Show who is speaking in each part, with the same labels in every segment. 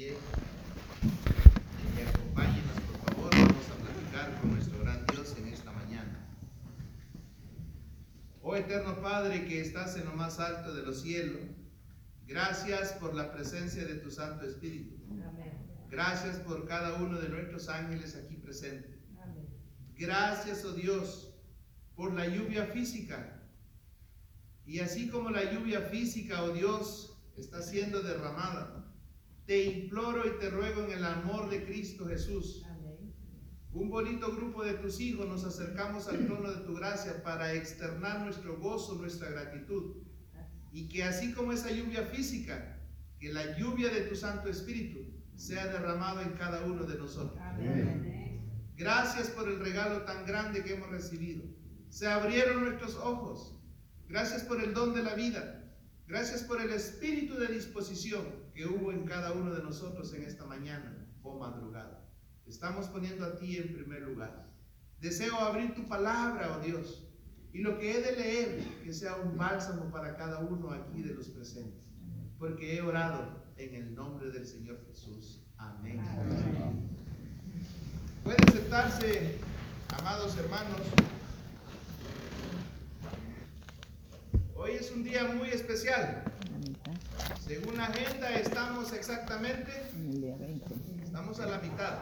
Speaker 1: pie acompáñenos, por favor, vamos a platicar con nuestro gran Dios en esta mañana. Oh eterno Padre que estás en lo más alto de los cielos, gracias por la presencia de tu Santo Espíritu. Gracias por cada uno de nuestros ángeles aquí presentes. Gracias, oh Dios, por la lluvia física. Y así como la lluvia física, oh Dios, está siendo derramada, te imploro y te ruego en el amor de Cristo Jesús. Un bonito grupo de tus hijos nos acercamos al trono de tu gracia para externar nuestro gozo, nuestra gratitud. Y que así como esa lluvia física, que la lluvia de tu Santo Espíritu sea derramado en cada uno de nosotros. Gracias por el regalo tan grande que hemos recibido. Se abrieron nuestros ojos. Gracias por el don de la vida. Gracias por el espíritu de disposición que hubo en cada uno de nosotros en esta mañana o madrugada. Estamos poniendo a ti en primer lugar. Deseo abrir tu palabra, oh Dios, y lo que he de leer, que sea un bálsamo para cada uno aquí de los presentes, porque he orado en el nombre del Señor Jesús. Amén. Pueden sentarse, amados hermanos. Hoy es un día muy especial. Según la agenda estamos exactamente, estamos a la mitad.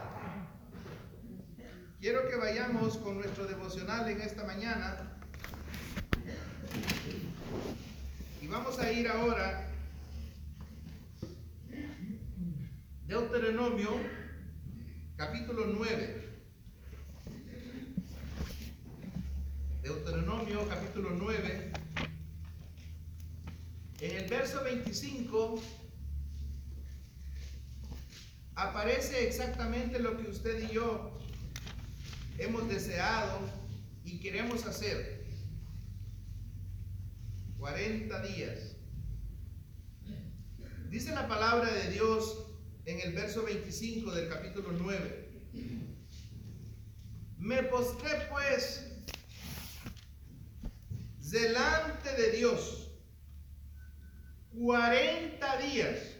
Speaker 1: Quiero que vayamos con nuestro devocional en esta mañana. Y vamos a ir ahora Deuteronomio capítulo 9. Deuteronomio capítulo 9. En el verso 25 aparece exactamente lo que usted y yo hemos deseado y queremos hacer. 40 días. Dice la palabra de Dios en el verso 25 del capítulo 9. Me postré pues delante de Dios 40 días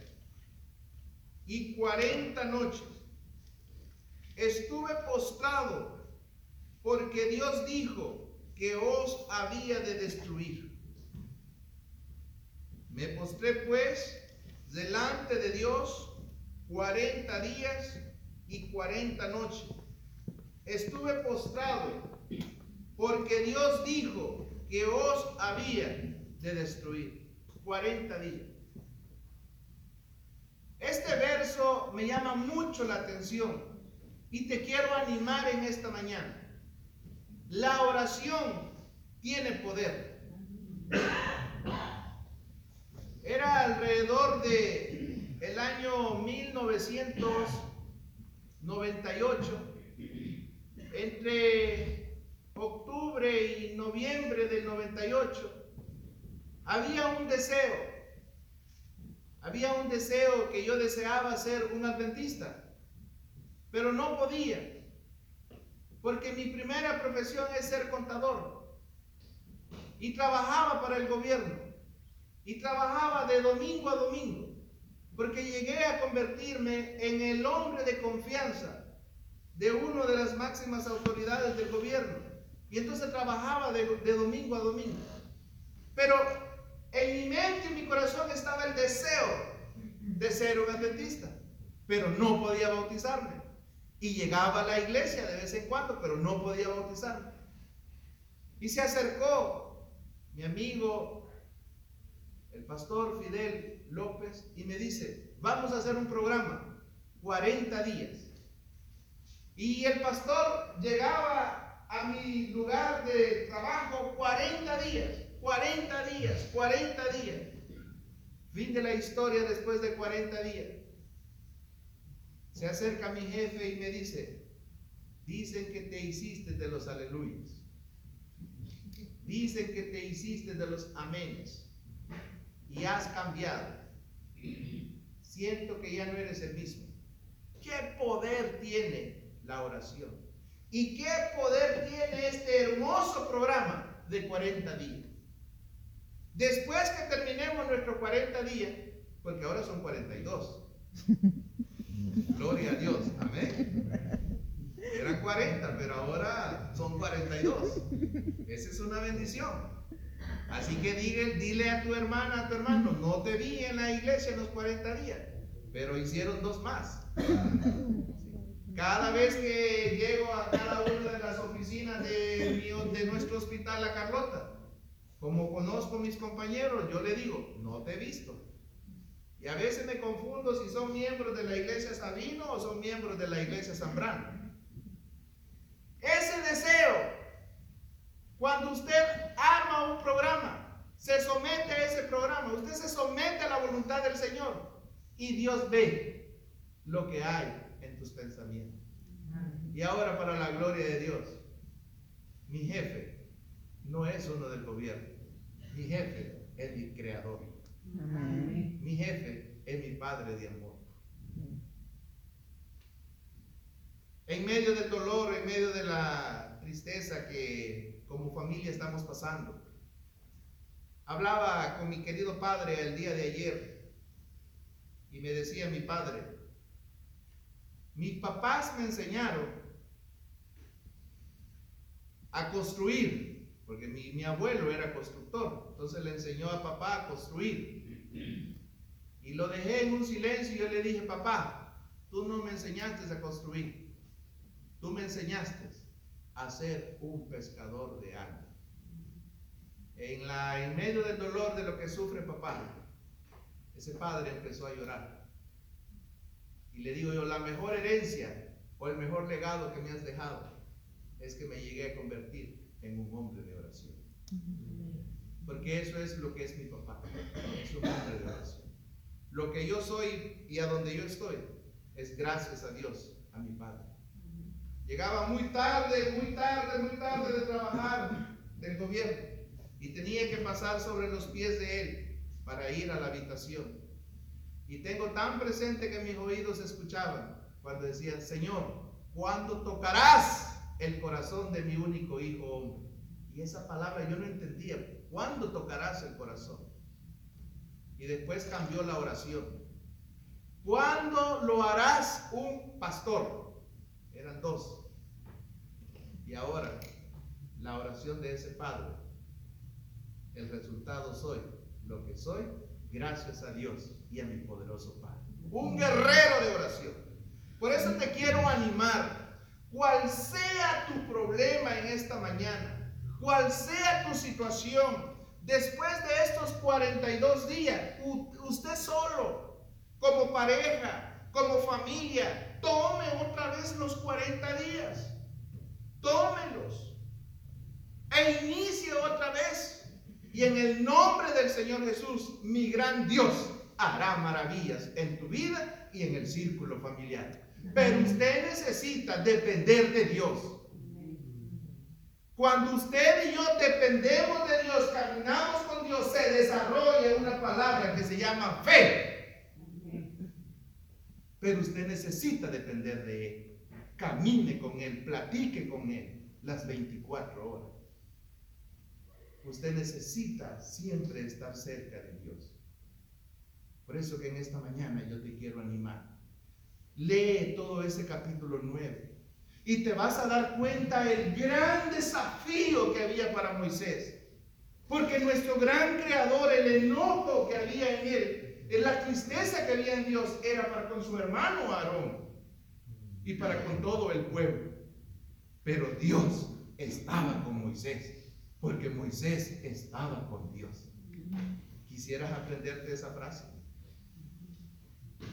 Speaker 1: y 40 noches. Estuve postrado porque Dios dijo que os había de destruir. Me postré pues delante de Dios 40 días y 40 noches. Estuve postrado porque Dios dijo que os había de destruir. 40 días. Este verso me llama mucho la atención y te quiero animar en esta mañana. La oración tiene poder. Era alrededor de el año 1998, entre octubre y noviembre del 98, había un deseo, había un deseo que yo deseaba ser un adventista, pero no podía, porque mi primera profesión es ser contador y trabajaba para el gobierno y trabajaba de domingo a domingo porque llegué a convertirme en el hombre de confianza de una de las máximas autoridades del gobierno. Y entonces trabajaba de, domingo a domingo. Pero en mi mente y mi corazón estaba el deseo de ser un adventista, pero no podía bautizarme. Y llegaba a la iglesia de vez en cuando, pero no podía bautizarme. Y se acercó mi amigo, el pastor Fidel López y me dice, vamos a hacer un programa, 40 días. Y el pastor llegaba a mi lugar de trabajo 40 días, 40 días, 40 días. Fin de la historia después de 40 días. Se acerca mi jefe y me dice, dicen que te hiciste de los aleluyas. Dicen que te hiciste de los amenes. Y has cambiado siento que ya no eres el mismo. ¿Qué poder tiene la oración? ¿Y qué poder tiene este hermoso programa de 40 días? Después que terminemos nuestros 40 días, porque ahora son 42, Gloria a Dios, amén. Eran 40, pero ahora son 42. Esa es una bendición. Así que dile, dile a tu hermana, a tu hermano, no te vi en la iglesia en los 40 días, pero hicieron dos más. Cada vez que llego a cada una de las oficinas de, de nuestro hospital, La Carlota, como conozco mis compañeros, yo le digo, no te he visto. Y a veces me confundo si son miembros de la iglesia Sabino o son miembros de la iglesia Zambrano. Ese deseo, cuando usted arma un programa, se somete a ese programa, usted se somete a la voluntad del Señor y Dios ve lo que hay en tus pensamientos. Y ahora para la gloria de Dios, mi jefe no es uno del gobierno, mi jefe es mi creador. Mi jefe es mi padre de amor. En medio del dolor, en medio de la tristeza que como familia estamos pasando, hablaba con mi querido padre el día de ayer y me decía mi padre, mis papás me enseñaron a construir, porque mi, abuelo era constructor, entonces le enseñó a papá a construir. Y lo dejé en un silencio y yo le dije, papá, tú no me enseñaste a construir. Tú me enseñaste a ser un pescador de alma. En, en medio del dolor de lo que sufre papá, ese padre empezó a llorar. Y le digo yo, la mejor herencia o el mejor legado que me has dejado es que me llegué a convertir en un hombre de oración. Porque eso es lo que es mi papá. Es un hombre de oración. Lo que yo soy y a donde yo estoy es gracias a Dios, a mi padre. Llegaba muy tarde, muy tarde, muy tarde de trabajar del gobierno y tenía que pasar sobre los pies de él para ir a la habitación. Y tengo tan presente que mis oídos escuchaban cuando decían, Señor, ¿cuándo tocarás el corazón de mi único hijo hombre? Y esa palabra yo no entendía. ¿Cuándo tocarás el corazón? Y después cambió la oración. ¿Cuándo lo harás un pastor? Eran dos. Y ahora, la oración de ese Padre, el resultado soy lo que soy, gracias a Dios y a mi poderoso Padre. Un guerrero de oración. Por eso te quiero animar, cual sea tu problema en esta mañana, cual sea tu situación, después de estos 42 días, usted solo, como pareja, como familia, tome otra vez los 40 días tómelos e inicie otra vez. Y en el nombre del Señor Jesús, mi gran Dios hará maravillas en tu vida y en el círculo familiar. Pero usted necesita depender de Dios. Cuando usted y yo dependemos de Dios, caminamos con Dios, se desarrolla una palabra que se llama fe. Pero usted necesita depender de Él camine con Él, platique con Él las 24 horas. Usted necesita siempre estar cerca de Dios. Por eso que en esta mañana yo te quiero animar. Lee todo ese capítulo 9 y te vas a dar cuenta el gran desafío que había para Moisés. Porque nuestro gran creador, el enojo que había en él, la tristeza que había en Dios, era para con su hermano Aarón y para con todo el pueblo. Pero Dios estaba con Moisés, porque Moisés estaba con Dios. ¿Quisieras aprenderte esa frase?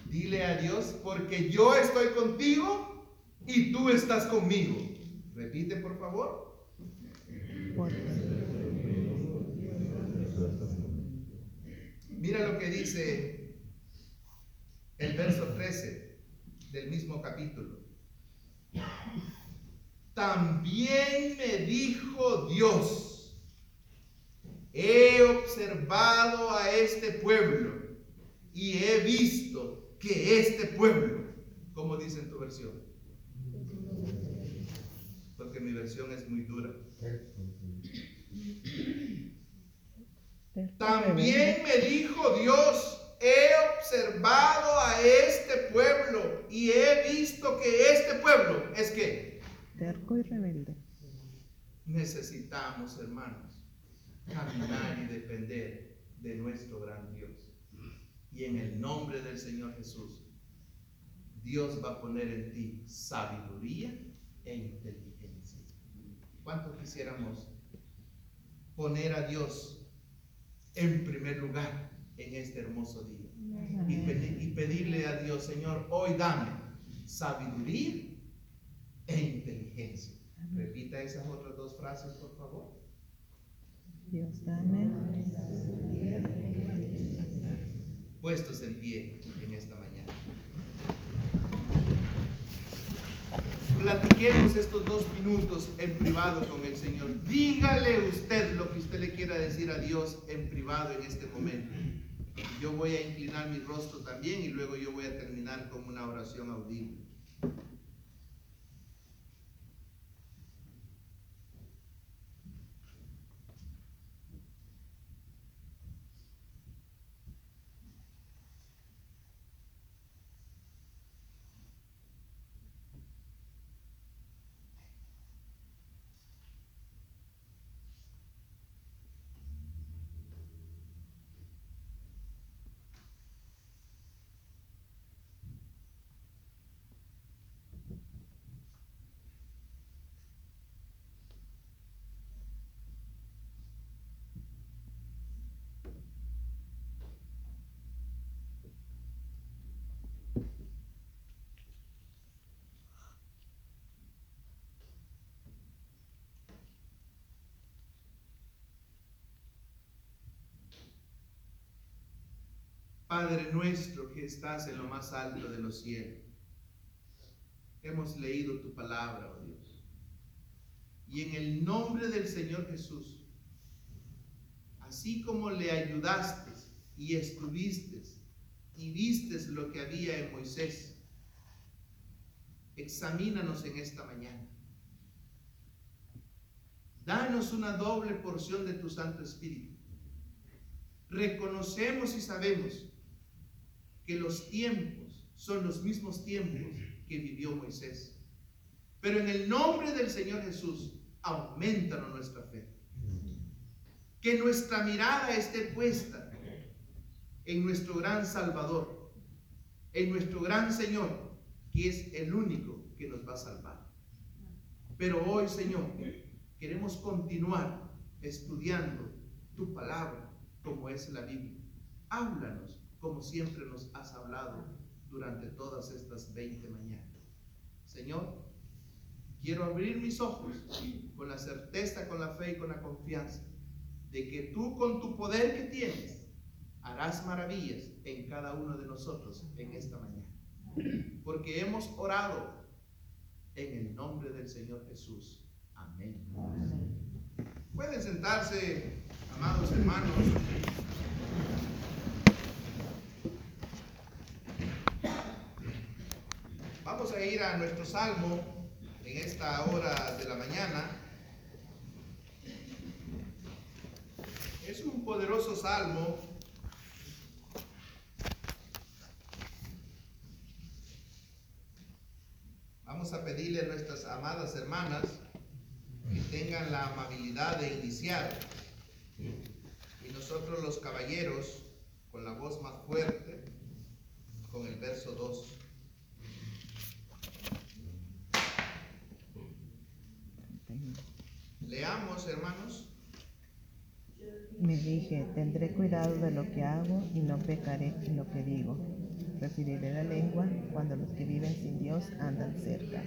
Speaker 1: Dile a Dios, porque yo estoy contigo y tú estás conmigo. Repite, por favor. Mira lo que dice el verso 13 del mismo capítulo. También me dijo Dios, he observado a este pueblo y he visto que este pueblo, como dice en tu versión, porque mi versión es muy dura. También me dijo Dios, he observado a este pueblo y he visto que este pueblo es que
Speaker 2: terco y rebelde.
Speaker 1: necesitamos, hermanos, caminar y depender de nuestro gran Dios. Y en el nombre del Señor Jesús, Dios va a poner en ti sabiduría e inteligencia. ¿Cuánto quisiéramos poner a Dios en primer lugar en este hermoso día? Y, pedi- y pedirle a Dios, Señor, hoy dame sabiduría e inteligencia. Repita esas otras dos frases, por favor.
Speaker 2: Dios dame
Speaker 1: Puestos en pie en esta mañana. Platiquemos estos dos minutos en privado con el Señor. Dígale usted lo que usted le quiera decir a Dios en privado en este momento. Yo voy a inclinar mi rostro también y luego yo voy a terminar con una oración audible. Padre nuestro que estás en lo más alto de los cielos, hemos leído tu palabra, oh Dios. Y en el nombre del Señor Jesús, así como le ayudaste y estuviste y vistes lo que había en Moisés, examínanos en esta mañana. Danos una doble porción de tu Santo Espíritu. Reconocemos y sabemos que los tiempos son los mismos tiempos que vivió Moisés. Pero en el nombre del Señor Jesús, aumentanos nuestra fe. Que nuestra mirada esté puesta en nuestro gran Salvador, en nuestro gran Señor, que es el único que nos va a salvar. Pero hoy, Señor, queremos continuar estudiando tu palabra como es la Biblia. Háblanos como siempre nos has hablado durante todas estas 20 mañanas. Señor, quiero abrir mis ojos con la certeza, con la fe y con la confianza de que tú con tu poder que tienes harás maravillas en cada uno de nosotros en esta mañana. Porque hemos orado en el nombre del Señor Jesús. Amén. Pueden sentarse, amados hermanos. Vamos ir a nuestro salmo en esta hora de la mañana. Es un poderoso salmo. Vamos a pedirle a nuestras amadas hermanas que tengan la amabilidad de iniciar. Y nosotros los caballeros, con la voz más fuerte, con el verso 2. Leamos, hermanos.
Speaker 2: Me dije, tendré cuidado de lo que hago y no pecaré en lo que digo. Referiré la lengua cuando los que viven sin Dios andan cerca.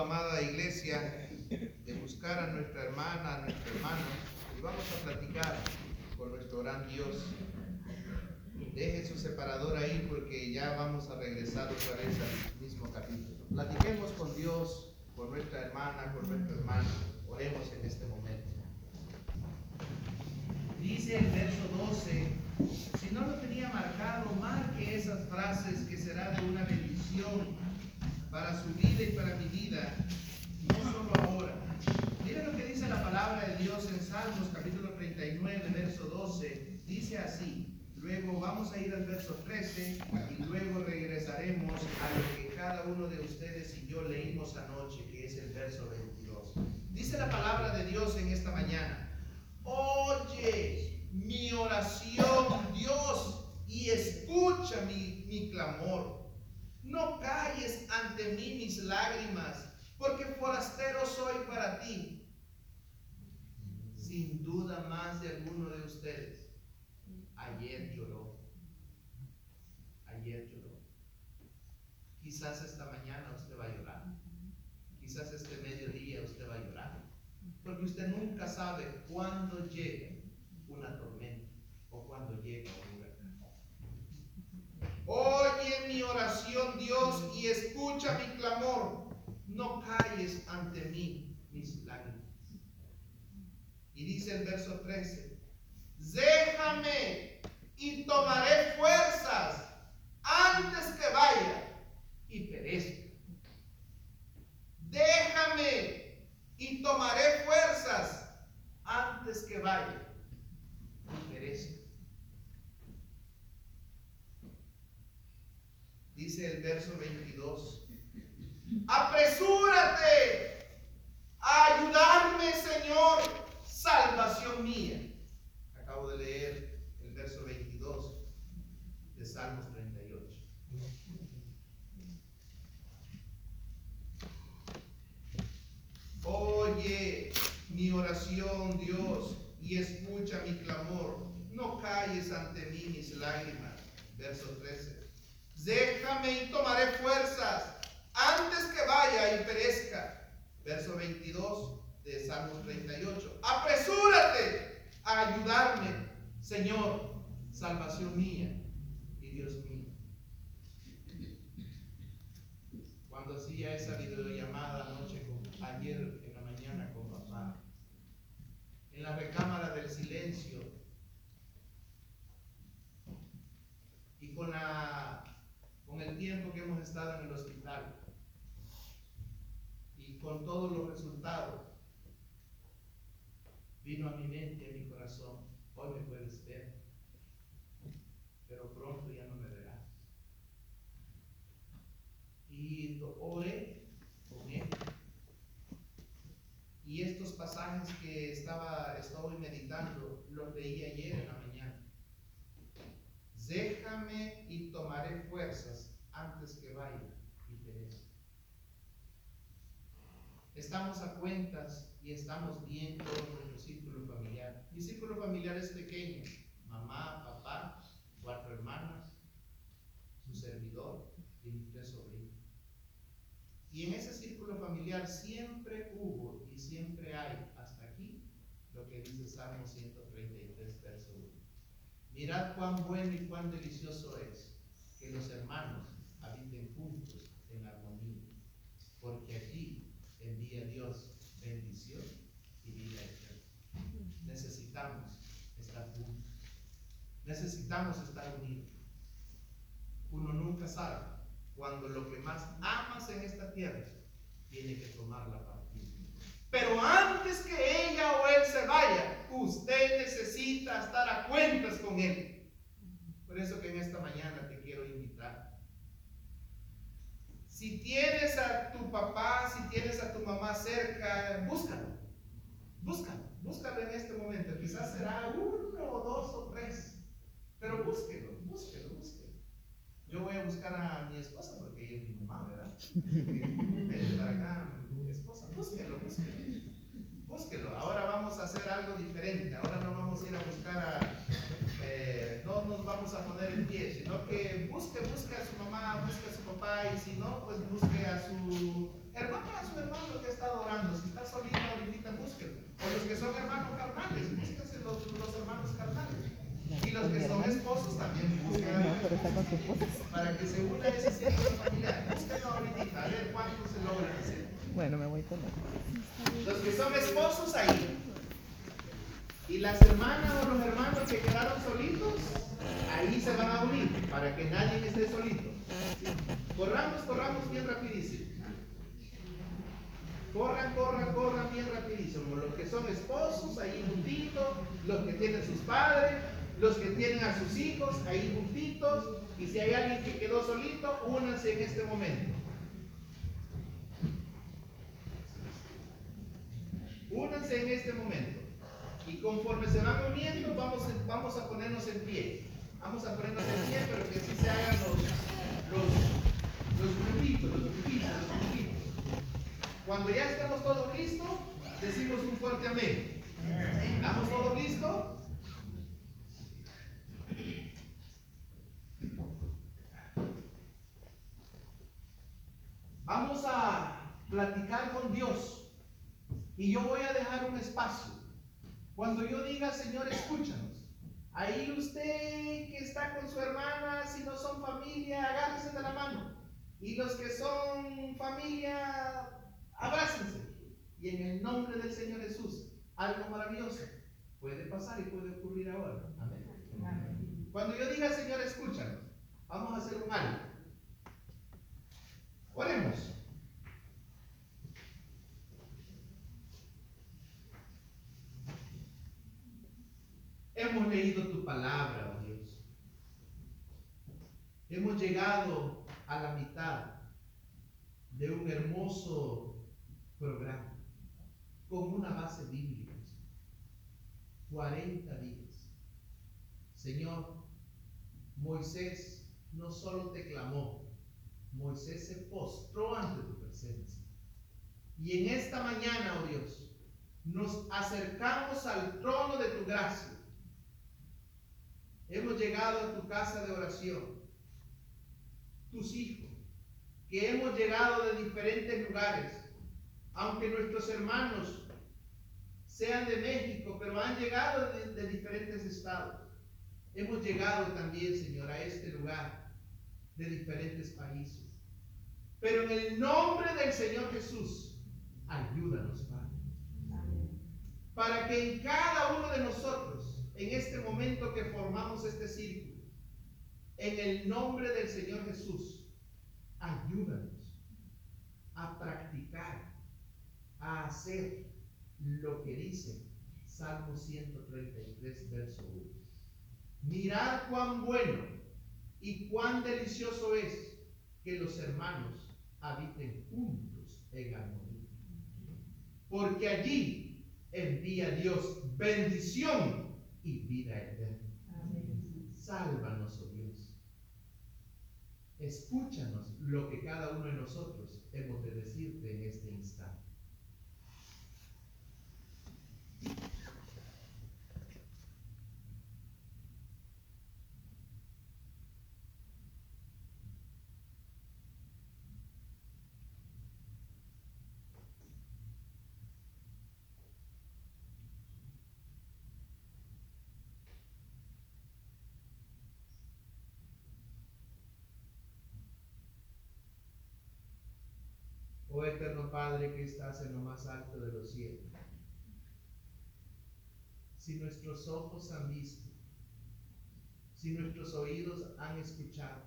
Speaker 1: Amada iglesia, de buscar a nuestra hermana, a nuestro hermano, y vamos a platicar con nuestro gran Dios. Deje su separador ahí porque ya vamos a regresar otra vez al mismo capítulo. Platiquemos con Dios, con nuestra hermana, con nuestro hermano. Oremos en este momento. Dice el verso 12, si no lo tenía marcado, marque esas frases que será de una bendición para su vida y para mi vida, no solo ahora. Mira lo que dice la palabra de Dios en Salmos capítulo 39, verso 12. Dice así, luego vamos a ir al verso 13 y luego regresaremos a lo que cada uno de ustedes y yo leímos anoche, que es el verso 22. Dice la palabra de Dios en esta mañana, oye mi oración, Dios, y escucha mi, mi clamor. No calles ante mí mis lágrimas, porque forastero soy para ti. Sin duda más de alguno de ustedes. Ayer lloró. Ayer lloró. Quizás esta mañana usted va a llorar. Quizás este mediodía usted va a llorar. Porque usted nunca sabe cuándo llega una tormenta o cuándo llega un. Oye mi oración, Dios, y escucha mi clamor. No calles ante mí mis lágrimas. Y dice el verso 13, déjame y tomaré fuerzas antes que vaya y perezca. Déjame y tomaré fuerzas antes que vaya y perezca. Dice el verso 22. Apresúrate a ayudarme, Señor, salvación mía. Acabo de leer el verso 22 de Salmos 38. Oye mi oración, Dios, y escucha mi clamor. No calles ante mí mis lágrimas. Verso 13. Déjame y tomaré fuerzas antes que vaya y perezca. Verso 22 de Salmos 38. Apresúrate a ayudarme, Señor, salvación mía y Dios mío. Cuando hacía esa videollamada anoche, con, ayer en la mañana con papá, en la recámara del silencio y con la con el tiempo que hemos estado en el hospital y con todos los resultados, vino a mi mente, a mi corazón, hoy me puedes ver, pero pronto ya no me verás. Y oré con él. Y estos pasajes que estaba, estoy meditando, los leí ayer en la mañana. Déjame y tomaré fuerzas antes que vaya y perezca. Estamos a cuentas y estamos bien todo nuestro círculo familiar. Mi círculo familiar es pequeño. Mamá, papá, cuatro hermanas, su servidor y mis tres sobrinos. Y en ese círculo familiar siempre hubo y siempre hay hasta aquí lo que dice Salmo 133, verso 1. Mirad cuán bueno y cuán delicioso es que los hermanos habiten juntos en armonía, porque Dios bendición y vida eterna. Necesitamos estar juntos, necesitamos estar unidos. Uno nunca sabe cuando lo que más amas en esta tierra tiene que tomar la partida. Pero antes que ella o él se vaya, usted necesita estar a cuentas con él. Por eso que en esta mañana te quiero invitar. Si tienes a tu papá, si tienes a tu mamá cerca, búscalo. Búscalo, búscalo en este momento. Quizás será uno o dos o tres. Pero búsquelo, búsquelo, búsquelo. Yo voy a buscar a mi esposa porque ella es mi mamá, ¿verdad? Para acá, mi esposa. Búsquelo, búsquelo. Búsquelo. Ahora vamos a hacer algo diferente. Ahora no vamos a ir a buscar a. Eh, no nos vamos a poner en pie, sino que busque, busque a su mamá, busque a su papá y si no, pues busque a su hermano a su hermano que está adorando. Si está solito, ahorita búsquenlo. O los que son hermanos carnales, búsquense los, los hermanos carnales. Y los que son esposos también busquen
Speaker 2: esposa.
Speaker 1: para que se una ese círculo familiar. Búsquenlo ahorita, a ver cuántos se logran hacer.
Speaker 2: Bueno, me voy con él.
Speaker 1: Los que son esposos ahí. Y las hermanas o los hermanos que quedaron solitos, ahí se van a unir para que nadie esté solito. Corramos, corramos bien rapidísimo. Corran, corran, corran bien rapidísimo. Los que son esposos, ahí juntitos. Los que tienen sus padres. Los que tienen a sus hijos, ahí juntitos. Y si hay alguien que quedó solito, únanse en este momento. Únanse en este momento. Y conforme se van uniendo, vamos, vamos a ponernos en pie. Vamos a ponernos en pie, pero que así se hagan los, los, los grupitos, los grupitos, los grupitos. Cuando ya estemos todos listos, decimos un fuerte amén. ¿Estamos todos listos? Vamos a platicar con Dios. Y yo voy a dejar un espacio. Cuando yo diga, Señor, escúchanos. Ahí usted que está con su hermana, si no son familia, agárrense de la mano. Y los que son familia, abrácense. Y en el nombre del Señor Jesús, algo maravilloso puede pasar y puede ocurrir ahora. Amén. Cuando yo diga, Señor, escúchanos, vamos a hacer un algo. Oremos. Hemos leído tu palabra, oh Dios. Hemos llegado a la mitad de un hermoso programa con una base bíblica. 40 días. Señor, Moisés no solo te clamó, Moisés se postró ante tu presencia. Y en esta mañana, oh Dios, nos acercamos al trono de tu gracia. Hemos llegado a tu casa de oración, tus hijos, que hemos llegado de diferentes lugares, aunque nuestros hermanos sean de México, pero han llegado de, diferentes estados. Hemos llegado también, Señor, a este lugar de diferentes países. Pero en el nombre del Señor Jesús, ayúdanos, Padre. Para que en cada uno de nosotros, en este momento que formamos este círculo, en el nombre del Señor Jesús, ayúdanos a practicar, a hacer lo que dice Salmo 133, verso 1. Mirad cuán bueno y cuán delicioso es que los hermanos habiten juntos en armonía. Porque allí envía Dios bendición y vida eterna. Sálvanos, oh Dios. Escúchanos lo que cada uno de nosotros hemos de decirte en este instante. Oh eterno Padre que estás en lo más alto de los cielos. Si nuestros ojos han visto, si nuestros oídos han escuchado,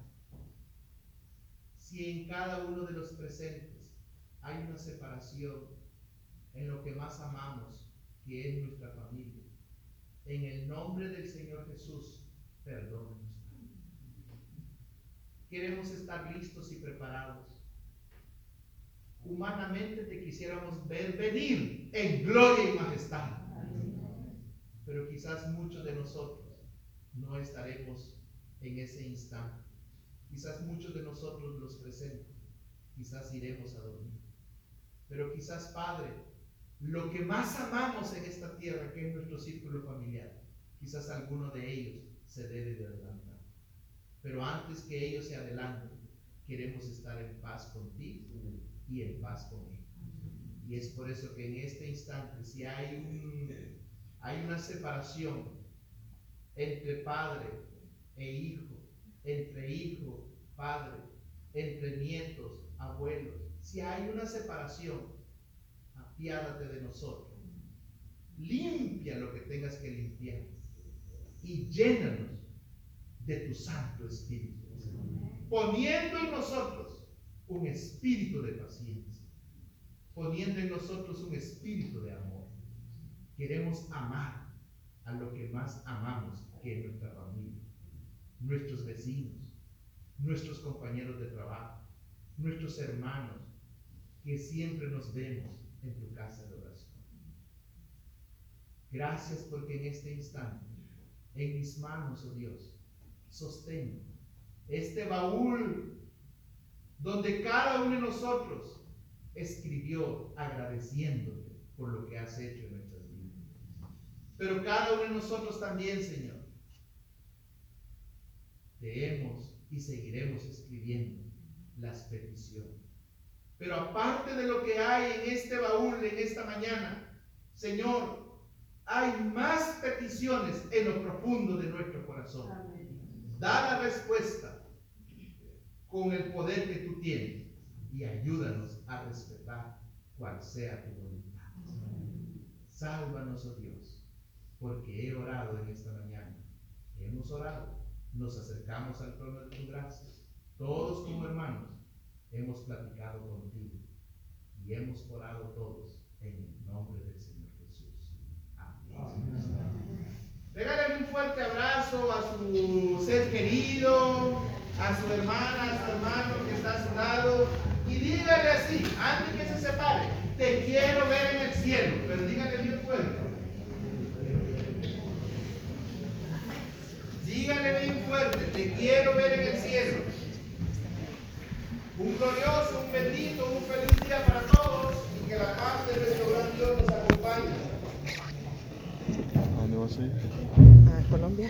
Speaker 1: si en cada uno de los presentes hay una separación en lo que más amamos, que es nuestra familia, en el nombre del Señor Jesús, perdónanos. Queremos estar listos y preparados humanamente te quisiéramos ver venir en gloria y majestad. Pero quizás muchos de nosotros no estaremos en ese instante. Quizás muchos de nosotros los presentes, quizás iremos a dormir. Pero quizás, Padre, lo que más amamos en esta tierra, que es nuestro círculo familiar, quizás alguno de ellos se debe de adelantar. Pero antes que ellos se adelanten, queremos estar en paz contigo y en paz con Él. Y es por eso que en este instante, si hay, un, hay una separación entre padre e hijo, entre hijo, padre, entre nietos, abuelos, si hay una separación, apiádate de nosotros. Limpia lo que tengas que limpiar y llénanos de tu Santo Espíritu, poniendo en nosotros un espíritu de paciencia, poniendo en nosotros un espíritu de amor. Queremos amar a lo que más amamos, que es nuestra familia, nuestros vecinos, nuestros compañeros de trabajo, nuestros hermanos, que siempre nos vemos en tu casa de oración. Gracias porque en este instante, en mis manos, oh Dios, sostengo este baúl donde cada uno de nosotros escribió agradeciéndote por lo que has hecho en nuestras vidas. Pero cada uno de nosotros también, Señor, te hemos y seguiremos escribiendo las peticiones. Pero aparte de lo que hay en este baúl en esta mañana, Señor, hay más peticiones en lo profundo de nuestro corazón. Da la respuesta con el poder que tú tienes y ayúdanos a respetar cual sea tu voluntad. Sálvanos, oh Dios, porque he orado en esta mañana. Hemos orado, nos acercamos al trono de tu gracia. Todos como hermanos hemos platicado contigo y hemos orado todos en el nombre del Señor Jesús. Amén. Regálale un fuerte abrazo a su ser querido, a su hermana, a su hermano que está a su lado y dígale así, antes que se separe, te quiero ver en el cielo, pero dígale bien fuerte. Dígale bien fuerte, te quiero ver en el cielo. Un glorioso, un bendito, un feliz día para todos y que la paz de nuestro gran Dios nos acompañe.
Speaker 3: ¿A dónde vas a ir?
Speaker 2: A Colombia.